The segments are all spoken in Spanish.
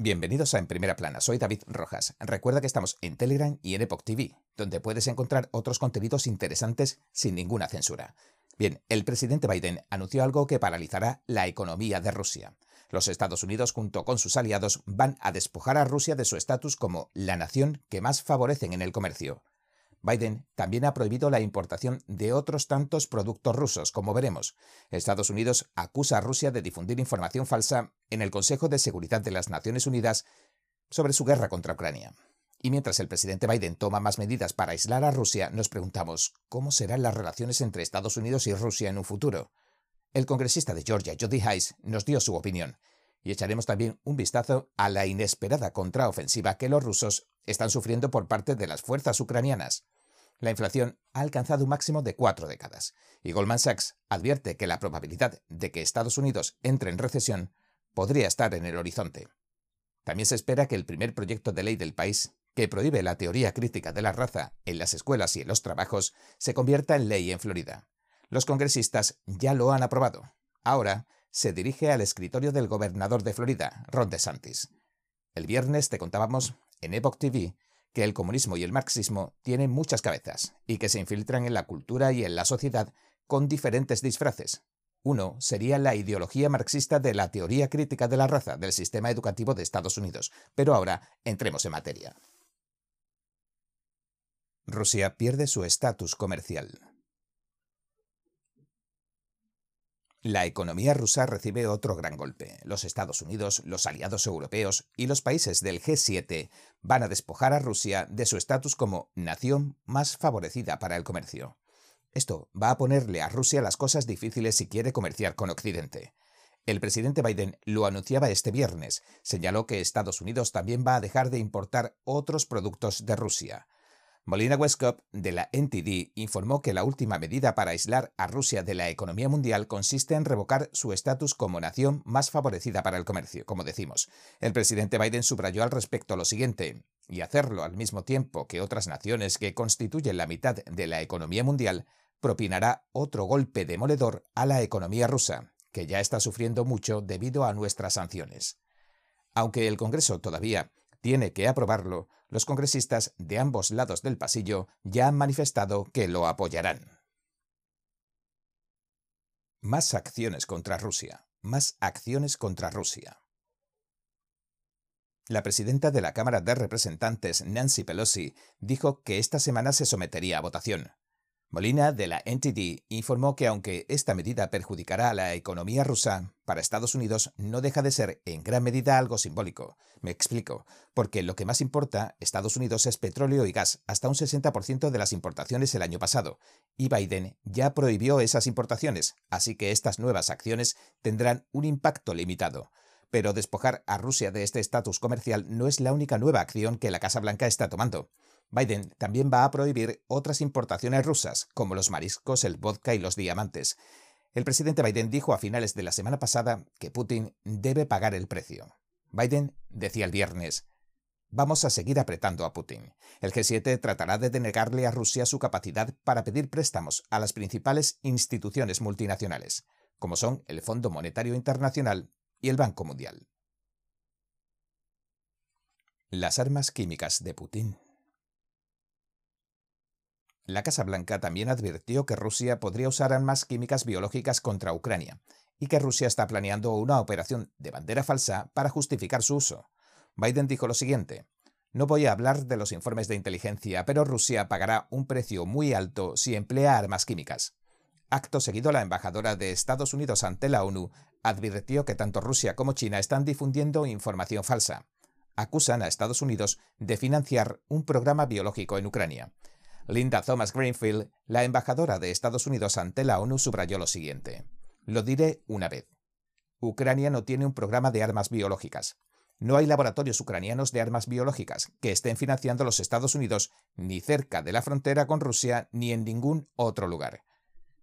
Bienvenidos a En Primera Plana, soy David Rojas. Recuerda que estamos en Telegram y en Epoch TV, donde puedes encontrar otros contenidos interesantes sin ninguna censura. Bien, el presidente Biden anunció algo que paralizará la economía de Rusia. Los Estados Unidos, junto con sus aliados, van a despojar a Rusia de su estatus como la nación que más favorecen en el comercio. Biden también ha prohibido la importación de otros tantos productos rusos, como veremos. Estados Unidos acusa a Rusia de difundir información falsa en el Consejo de Seguridad de las Naciones Unidas sobre su guerra contra Ucrania. Y mientras el presidente Biden toma más medidas para aislar a Rusia, nos preguntamos cómo serán las relaciones entre Estados Unidos y Rusia en un futuro. El congresista de Georgia, Jody Hayes, nos dio su opinión. Y echaremos también un vistazo a la inesperada contraofensiva que los rusos están sufriendo por parte de las fuerzas ucranianas. La inflación ha alcanzado un máximo de cuatro décadas, y Goldman Sachs advierte que la probabilidad de que Estados Unidos entre en recesión podría estar en el horizonte. También se espera que el primer proyecto de ley del país, que prohíbe la teoría crítica de la raza en las escuelas y en los trabajos, se convierta en ley en Florida. Los congresistas ya lo han aprobado. Ahora se dirige al escritorio del gobernador de Florida, Ron DeSantis. El viernes te contábamos en Epoch TV que el comunismo y el marxismo tienen muchas cabezas y que se infiltran en la cultura y en la sociedad con diferentes disfraces. Uno sería la ideología marxista de la teoría crítica de la raza del sistema educativo de Estados Unidos. Pero ahora entremos en materia. Rusia pierde su estatus comercial. La economía rusa recibe otro gran golpe. Los Estados Unidos, los aliados europeos y los países del G7 van a despojar a Rusia de su estatus como nación más favorecida para el comercio. Esto va a ponerle a Rusia las cosas difíciles si quiere comerciar con Occidente. El presidente Biden lo anunciaba este viernes. Señaló que Estados Unidos también va a dejar de importar otros productos de Rusia. Molina Westcott, de la NTD, informó que la última medida para aislar a Rusia de la economía mundial consiste en revocar su estatus como nación más favorecida para el comercio, como decimos. El presidente Biden subrayó al respecto lo siguiente, y hacerlo al mismo tiempo que otras naciones que constituyen la mitad de la economía mundial, propinará otro golpe demoledor a la economía rusa, que ya está sufriendo mucho debido a nuestras sanciones. Aunque el Congreso todavía tiene que aprobarlo, los congresistas de ambos lados del pasillo ya han manifestado que lo apoyarán. Más acciones contra Rusia. Más acciones contra Rusia. La presidenta de la Cámara de Representantes, Nancy Pelosi, dijo que esta semana se sometería a votación. Molina, de la NTD, informó que aunque esta medida perjudicará a la economía rusa, para Estados Unidos no deja de ser en gran medida algo simbólico. Me explico, porque lo que más importa Estados Unidos es petróleo y gas, hasta un 60% de las importaciones el año pasado, y Biden ya prohibió esas importaciones, así que estas nuevas acciones tendrán un impacto limitado. Pero despojar a Rusia de este estatus comercial no es la única nueva acción que la Casa Blanca está tomando. Biden también va a prohibir otras importaciones rusas, como los mariscos, el vodka y los diamantes. El presidente Biden dijo a finales de la semana pasada que Putin debe pagar el precio. Biden decía el viernes, Vamos a seguir apretando a Putin. El G7 tratará de denegarle a Rusia su capacidad para pedir préstamos a las principales instituciones multinacionales, como son el Fondo Monetario Internacional y el Banco Mundial. Las armas químicas de Putin la Casa Blanca también advirtió que Rusia podría usar armas químicas biológicas contra Ucrania y que Rusia está planeando una operación de bandera falsa para justificar su uso. Biden dijo lo siguiente, no voy a hablar de los informes de inteligencia, pero Rusia pagará un precio muy alto si emplea armas químicas. Acto seguido, la embajadora de Estados Unidos ante la ONU advirtió que tanto Rusia como China están difundiendo información falsa. Acusan a Estados Unidos de financiar un programa biológico en Ucrania. Linda Thomas Greenfield, la embajadora de Estados Unidos ante la ONU, subrayó lo siguiente. Lo diré una vez. Ucrania no tiene un programa de armas biológicas. No hay laboratorios ucranianos de armas biológicas que estén financiando los Estados Unidos ni cerca de la frontera con Rusia ni en ningún otro lugar.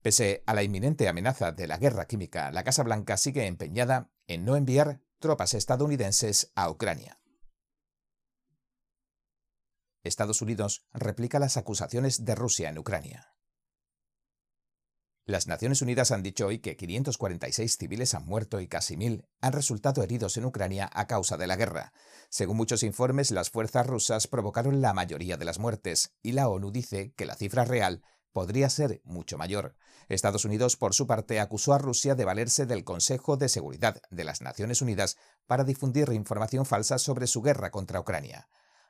Pese a la inminente amenaza de la guerra química, la Casa Blanca sigue empeñada en no enviar tropas estadounidenses a Ucrania. Estados Unidos replica las acusaciones de Rusia en Ucrania. Las Naciones Unidas han dicho hoy que 546 civiles han muerto y casi mil han resultado heridos en Ucrania a causa de la guerra. Según muchos informes, las fuerzas rusas provocaron la mayoría de las muertes y la ONU dice que la cifra real podría ser mucho mayor. Estados Unidos, por su parte, acusó a Rusia de valerse del Consejo de Seguridad de las Naciones Unidas para difundir información falsa sobre su guerra contra Ucrania.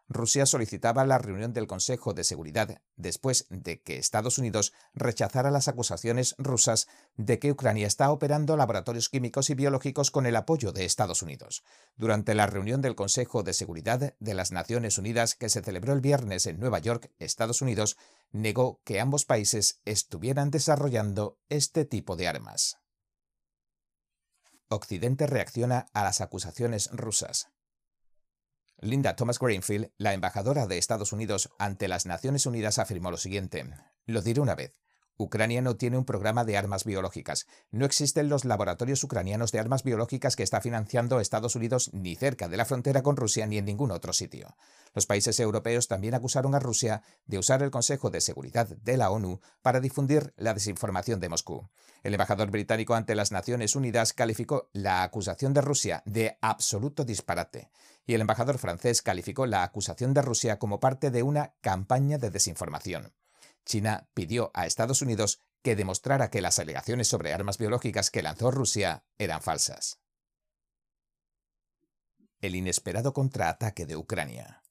Rusia solicitaba la reunión del Consejo de Seguridad después de que Estados Unidos rechazara las acusaciones rusas de que Ucrania está operando laboratorios químicos y biológicos con el apoyo de Estados Unidos. Durante la reunión del Consejo de Seguridad de las Naciones Unidas que se celebró el viernes en Nueva York, Estados Unidos negó que ambos países estuvieran desarrollando este tipo de armas. Occidente reacciona a las acusaciones rusas. Linda Thomas Greenfield, la embajadora de Estados Unidos ante las Naciones Unidas, afirmó lo siguiente. Lo diré una vez. Ucrania no tiene un programa de armas biológicas. No existen los laboratorios ucranianos de armas biológicas que está financiando Estados Unidos ni cerca de la frontera con Rusia ni en ningún otro sitio. Los países europeos también acusaron a Rusia de usar el Consejo de Seguridad de la ONU para difundir la desinformación de Moscú. El embajador británico ante las Naciones Unidas calificó la acusación de Rusia de absoluto disparate y el embajador francés calificó la acusación de Rusia como parte de una campaña de desinformación. China pidió a Estados Unidos que demostrara que las alegaciones sobre armas biológicas que lanzó Rusia eran falsas. El inesperado contraataque de Ucrania.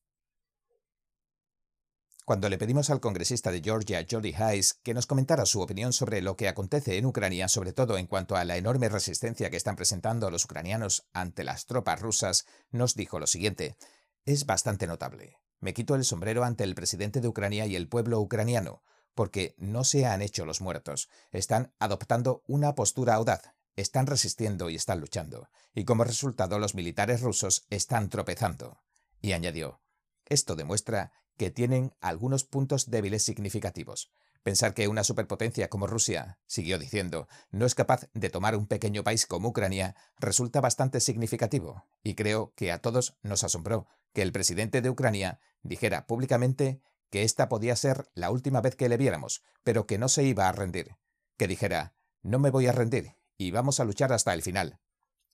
Cuando le pedimos al congresista de Georgia, Jody Hayes, que nos comentara su opinión sobre lo que acontece en Ucrania, sobre todo en cuanto a la enorme resistencia que están presentando los ucranianos ante las tropas rusas, nos dijo lo siguiente. Es bastante notable. Me quito el sombrero ante el presidente de Ucrania y el pueblo ucraniano, porque no se han hecho los muertos, están adoptando una postura audaz, están resistiendo y están luchando, y como resultado los militares rusos están tropezando. Y añadió, esto demuestra que tienen algunos puntos débiles significativos. Pensar que una superpotencia como Rusia, siguió diciendo, no es capaz de tomar un pequeño país como Ucrania resulta bastante significativo, y creo que a todos nos asombró que el presidente de Ucrania dijera públicamente que esta podía ser la última vez que le viéramos, pero que no se iba a rendir. Que dijera, no me voy a rendir, y vamos a luchar hasta el final.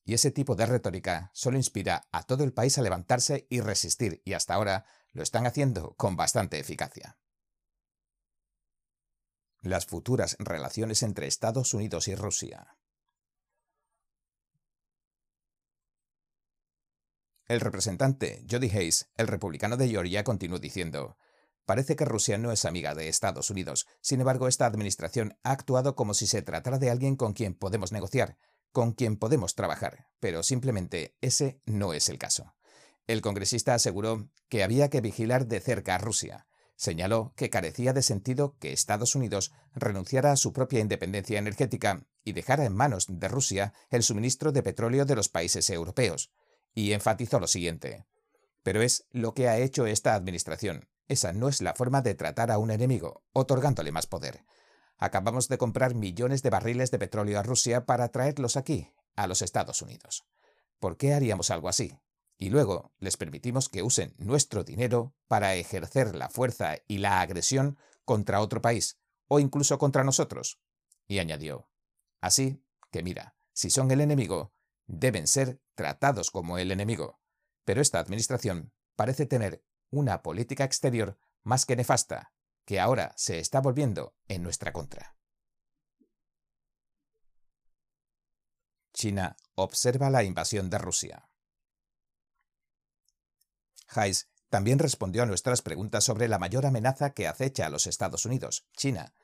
Y ese tipo de retórica solo inspira a todo el país a levantarse y resistir, y hasta ahora lo están haciendo con bastante eficacia las futuras relaciones entre Estados Unidos y Rusia. El representante Jody Hayes, el republicano de Georgia, continuó diciendo, Parece que Rusia no es amiga de Estados Unidos. Sin embargo, esta administración ha actuado como si se tratara de alguien con quien podemos negociar, con quien podemos trabajar, pero simplemente ese no es el caso. El congresista aseguró que había que vigilar de cerca a Rusia, Señaló que carecía de sentido que Estados Unidos renunciara a su propia independencia energética y dejara en manos de Rusia el suministro de petróleo de los países europeos, y enfatizó lo siguiente. Pero es lo que ha hecho esta administración. Esa no es la forma de tratar a un enemigo, otorgándole más poder. Acabamos de comprar millones de barriles de petróleo a Rusia para traerlos aquí, a los Estados Unidos. ¿Por qué haríamos algo así? y luego les permitimos que usen nuestro dinero para ejercer la fuerza y la agresión contra otro país, o incluso contra nosotros. Y añadió, así que mira, si son el enemigo, deben ser tratados como el enemigo. Pero esta administración parece tener una política exterior más que nefasta, que ahora se está volviendo en nuestra contra. China observa la invasión de Rusia. Hayes también respondió a nuestras preguntas sobre la mayor amenaza que acecha a los Estados Unidos, China.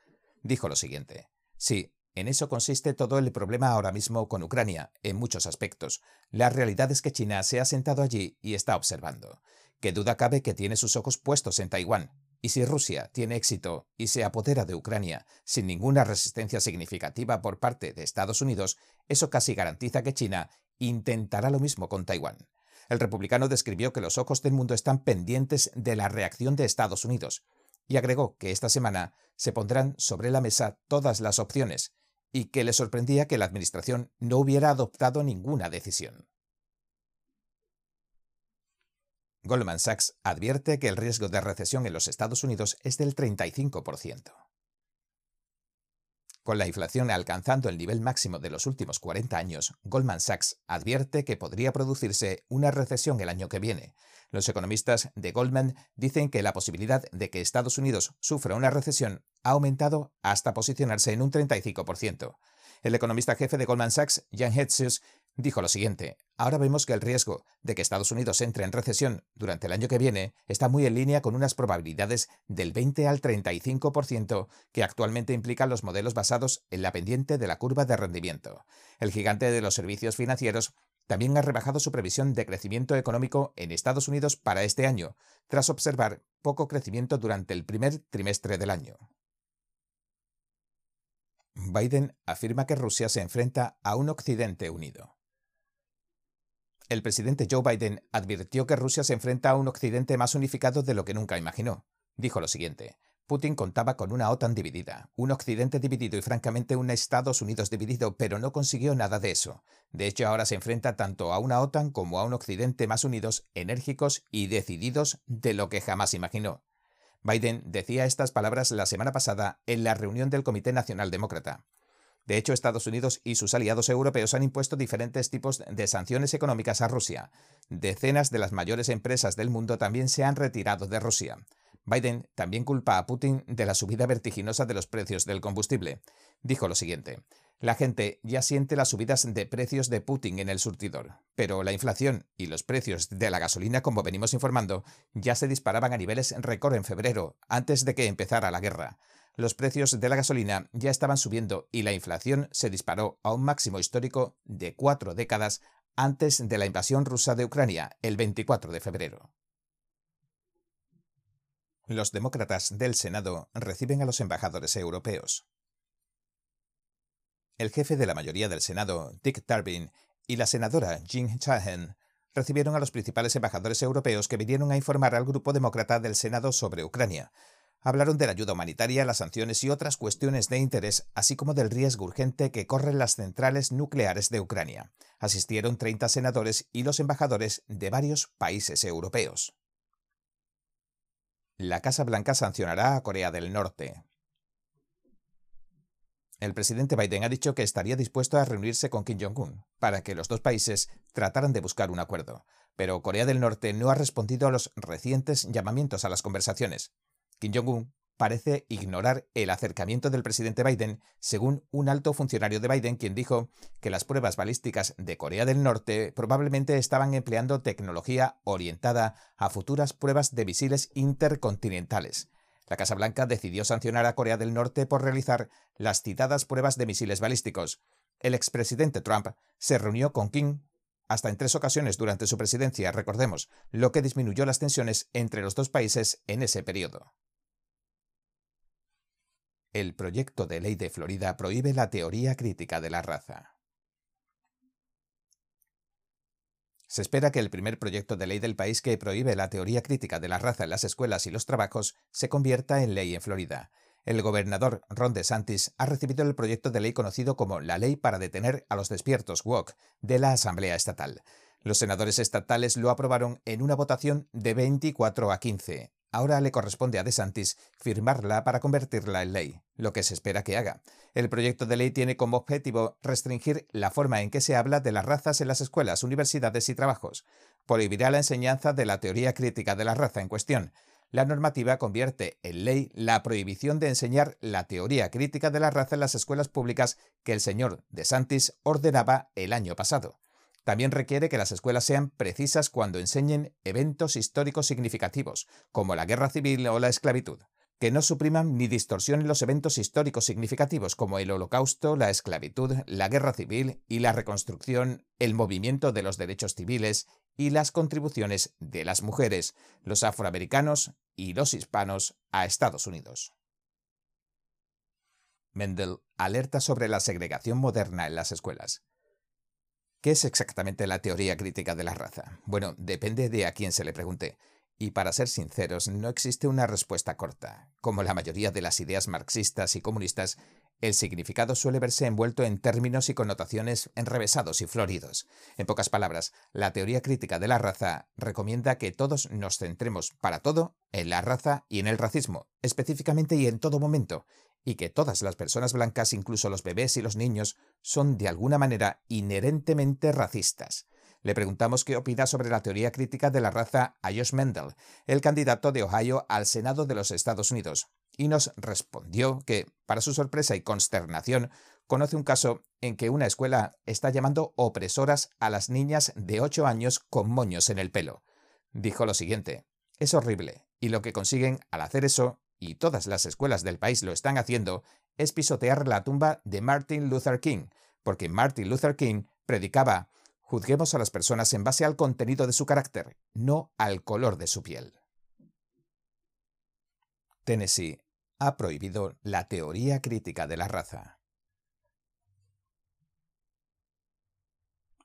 Dijo lo siguiente. Sí, en eso consiste todo el problema ahora mismo con Ucrania, en muchos aspectos. La realidad es que China se ha sentado allí y está observando. Qué duda cabe que tiene sus ojos puestos en Taiwán. Y si Rusia tiene éxito y se apodera de Ucrania sin ninguna resistencia significativa por parte de Estados Unidos, eso casi garantiza que China intentará lo mismo con Taiwán. El republicano describió que los ojos del mundo están pendientes de la reacción de Estados Unidos y agregó que esta semana se pondrán sobre la mesa todas las opciones y que le sorprendía que la Administración no hubiera adoptado ninguna decisión. Goldman Sachs advierte que el riesgo de recesión en los Estados Unidos es del 35%. Con la inflación alcanzando el nivel máximo de los últimos 40 años, Goldman Sachs advierte que podría producirse una recesión el año que viene. Los economistas de Goldman dicen que la posibilidad de que Estados Unidos sufra una recesión ha aumentado hasta posicionarse en un 35%. El economista jefe de Goldman Sachs, Jan Hetzius, dijo lo siguiente, ahora vemos que el riesgo de que Estados Unidos entre en recesión durante el año que viene está muy en línea con unas probabilidades del 20 al 35% que actualmente implican los modelos basados en la pendiente de la curva de rendimiento. El gigante de los servicios financieros también ha rebajado su previsión de crecimiento económico en Estados Unidos para este año, tras observar poco crecimiento durante el primer trimestre del año. Biden afirma que Rusia se enfrenta a un Occidente unido. El presidente Joe Biden advirtió que Rusia se enfrenta a un Occidente más unificado de lo que nunca imaginó. Dijo lo siguiente. Putin contaba con una OTAN dividida, un Occidente dividido y francamente un Estados Unidos dividido, pero no consiguió nada de eso. De hecho, ahora se enfrenta tanto a una OTAN como a un Occidente más unidos, enérgicos y decididos de lo que jamás imaginó. Biden decía estas palabras la semana pasada en la reunión del Comité Nacional Demócrata. De hecho, Estados Unidos y sus aliados europeos han impuesto diferentes tipos de sanciones económicas a Rusia. Decenas de las mayores empresas del mundo también se han retirado de Rusia. Biden también culpa a Putin de la subida vertiginosa de los precios del combustible. Dijo lo siguiente. La gente ya siente las subidas de precios de Putin en el surtidor, pero la inflación y los precios de la gasolina, como venimos informando, ya se disparaban a niveles récord en febrero, antes de que empezara la guerra los precios de la gasolina ya estaban subiendo y la inflación se disparó a un máximo histórico de cuatro décadas antes de la invasión rusa de Ucrania, el 24 de febrero. Los demócratas del Senado reciben a los embajadores europeos. El jefe de la mayoría del Senado, Dick Durbin, y la senadora Jean Chahen recibieron a los principales embajadores europeos que vinieron a informar al grupo demócrata del Senado sobre Ucrania, hablaron de la ayuda humanitaria, las sanciones y otras cuestiones de interés, así como del riesgo urgente que corren las centrales nucleares de Ucrania. Asistieron 30 senadores y los embajadores de varios países europeos. La Casa Blanca sancionará a Corea del Norte. El presidente Biden ha dicho que estaría dispuesto a reunirse con Kim Jong-un para que los dos países trataran de buscar un acuerdo, pero Corea del Norte no ha respondido a los recientes llamamientos a las conversaciones. Kim Jong-un parece ignorar el acercamiento del presidente Biden, según un alto funcionario de Biden, quien dijo que las pruebas balísticas de Corea del Norte probablemente estaban empleando tecnología orientada a futuras pruebas de misiles intercontinentales. La Casa Blanca decidió sancionar a Corea del Norte por realizar las citadas pruebas de misiles balísticos. El expresidente Trump se reunió con Kim hasta en tres ocasiones durante su presidencia, recordemos, lo que disminuyó las tensiones entre los dos países en ese periodo. El proyecto de ley de Florida prohíbe la teoría crítica de la raza. Se espera que el primer proyecto de ley del país que prohíbe la teoría crítica de la raza en las escuelas y los trabajos se convierta en ley en Florida. El gobernador Ron DeSantis ha recibido el proyecto de ley conocido como la Ley para detener a los despiertos WOC de la Asamblea Estatal. Los senadores estatales lo aprobaron en una votación de 24 a 15. Ahora le corresponde a DeSantis firmarla para convertirla en ley, lo que se espera que haga. El proyecto de ley tiene como objetivo restringir la forma en que se habla de las razas en las escuelas, universidades y trabajos. Prohibirá la enseñanza de la teoría crítica de la raza en cuestión. La normativa convierte en ley la prohibición de enseñar la teoría crítica de la raza en las escuelas públicas que el señor DeSantis ordenaba el año pasado. También requiere que las escuelas sean precisas cuando enseñen eventos históricos significativos, como la guerra civil o la esclavitud, que no supriman ni distorsionen los eventos históricos significativos como el holocausto, la esclavitud, la guerra civil y la reconstrucción, el movimiento de los derechos civiles y las contribuciones de las mujeres, los afroamericanos y los hispanos a Estados Unidos. Mendel alerta sobre la segregación moderna en las escuelas. ¿Qué es exactamente la teoría crítica de la raza? Bueno, depende de a quién se le pregunte. Y para ser sinceros, no existe una respuesta corta. Como la mayoría de las ideas marxistas y comunistas, el significado suele verse envuelto en términos y connotaciones enrevesados y floridos. En pocas palabras, la teoría crítica de la raza recomienda que todos nos centremos para todo en la raza y en el racismo, específicamente y en todo momento, y que todas las personas blancas, incluso los bebés y los niños, son de alguna manera inherentemente racistas. Le preguntamos qué opina sobre la teoría crítica de la raza a Josh Mendel, el candidato de Ohio al Senado de los Estados Unidos, y nos respondió que, para su sorpresa y consternación, conoce un caso en que una escuela está llamando opresoras a las niñas de 8 años con moños en el pelo. Dijo lo siguiente, es horrible, y lo que consiguen al hacer eso y todas las escuelas del país lo están haciendo, es pisotear la tumba de Martin Luther King, porque Martin Luther King predicaba Juzguemos a las personas en base al contenido de su carácter, no al color de su piel. Tennessee ha prohibido la teoría crítica de la raza.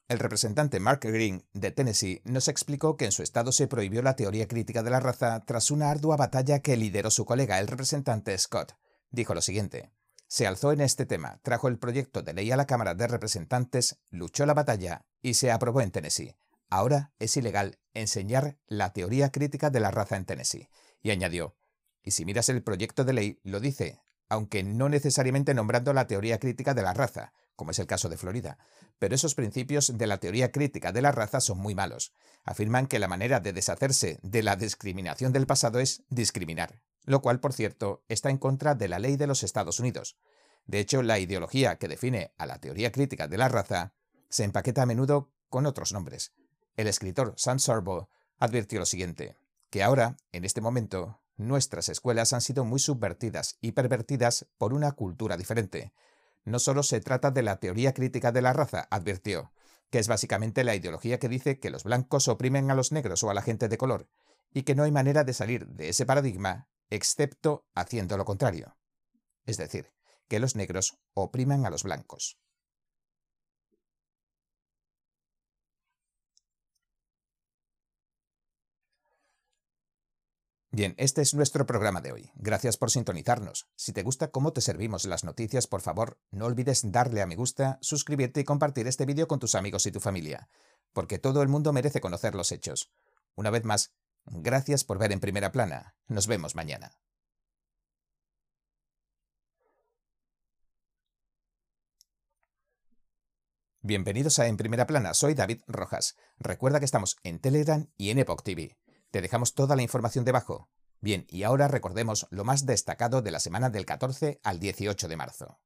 El representante Mark Green de Tennessee nos explicó que en su estado se prohibió la teoría crítica de la raza tras una ardua batalla que lideró su colega, el representante Scott. Dijo lo siguiente. Se alzó en este tema, trajo el proyecto de ley a la Cámara de Representantes, luchó la batalla y se aprobó en Tennessee. Ahora es ilegal enseñar la teoría crítica de la raza en Tennessee. Y añadió, y si miras el proyecto de ley, lo dice, aunque no necesariamente nombrando la teoría crítica de la raza, como es el caso de Florida. Pero esos principios de la teoría crítica de la raza son muy malos. Afirman que la manera de deshacerse de la discriminación del pasado es discriminar, lo cual, por cierto, está en contra de la ley de los Estados Unidos. De hecho, la ideología que define a la teoría crítica de la raza se empaqueta a menudo con otros nombres. El escritor Sam Sorbo advirtió lo siguiente, que ahora, en este momento, nuestras escuelas han sido muy subvertidas y pervertidas por una cultura diferente, no solo se trata de la teoría crítica de la raza, advirtió, que es básicamente la ideología que dice que los blancos oprimen a los negros o a la gente de color, y que no hay manera de salir de ese paradigma excepto haciendo lo contrario. Es decir, que los negros opriman a los blancos. Bien, este es nuestro programa de hoy. Gracias por sintonizarnos. Si te gusta cómo te servimos las noticias, por favor, no olvides darle a me gusta, suscribirte y compartir este vídeo con tus amigos y tu familia, porque todo el mundo merece conocer los hechos. Una vez más, gracias por ver en primera plana. Nos vemos mañana. Bienvenidos a En Primera Plana, soy David Rojas. Recuerda que estamos en Telegram y en Epoch TV. Te dejamos toda la información debajo. Bien, y ahora recordemos lo más destacado de la semana del 14 al 18 de marzo.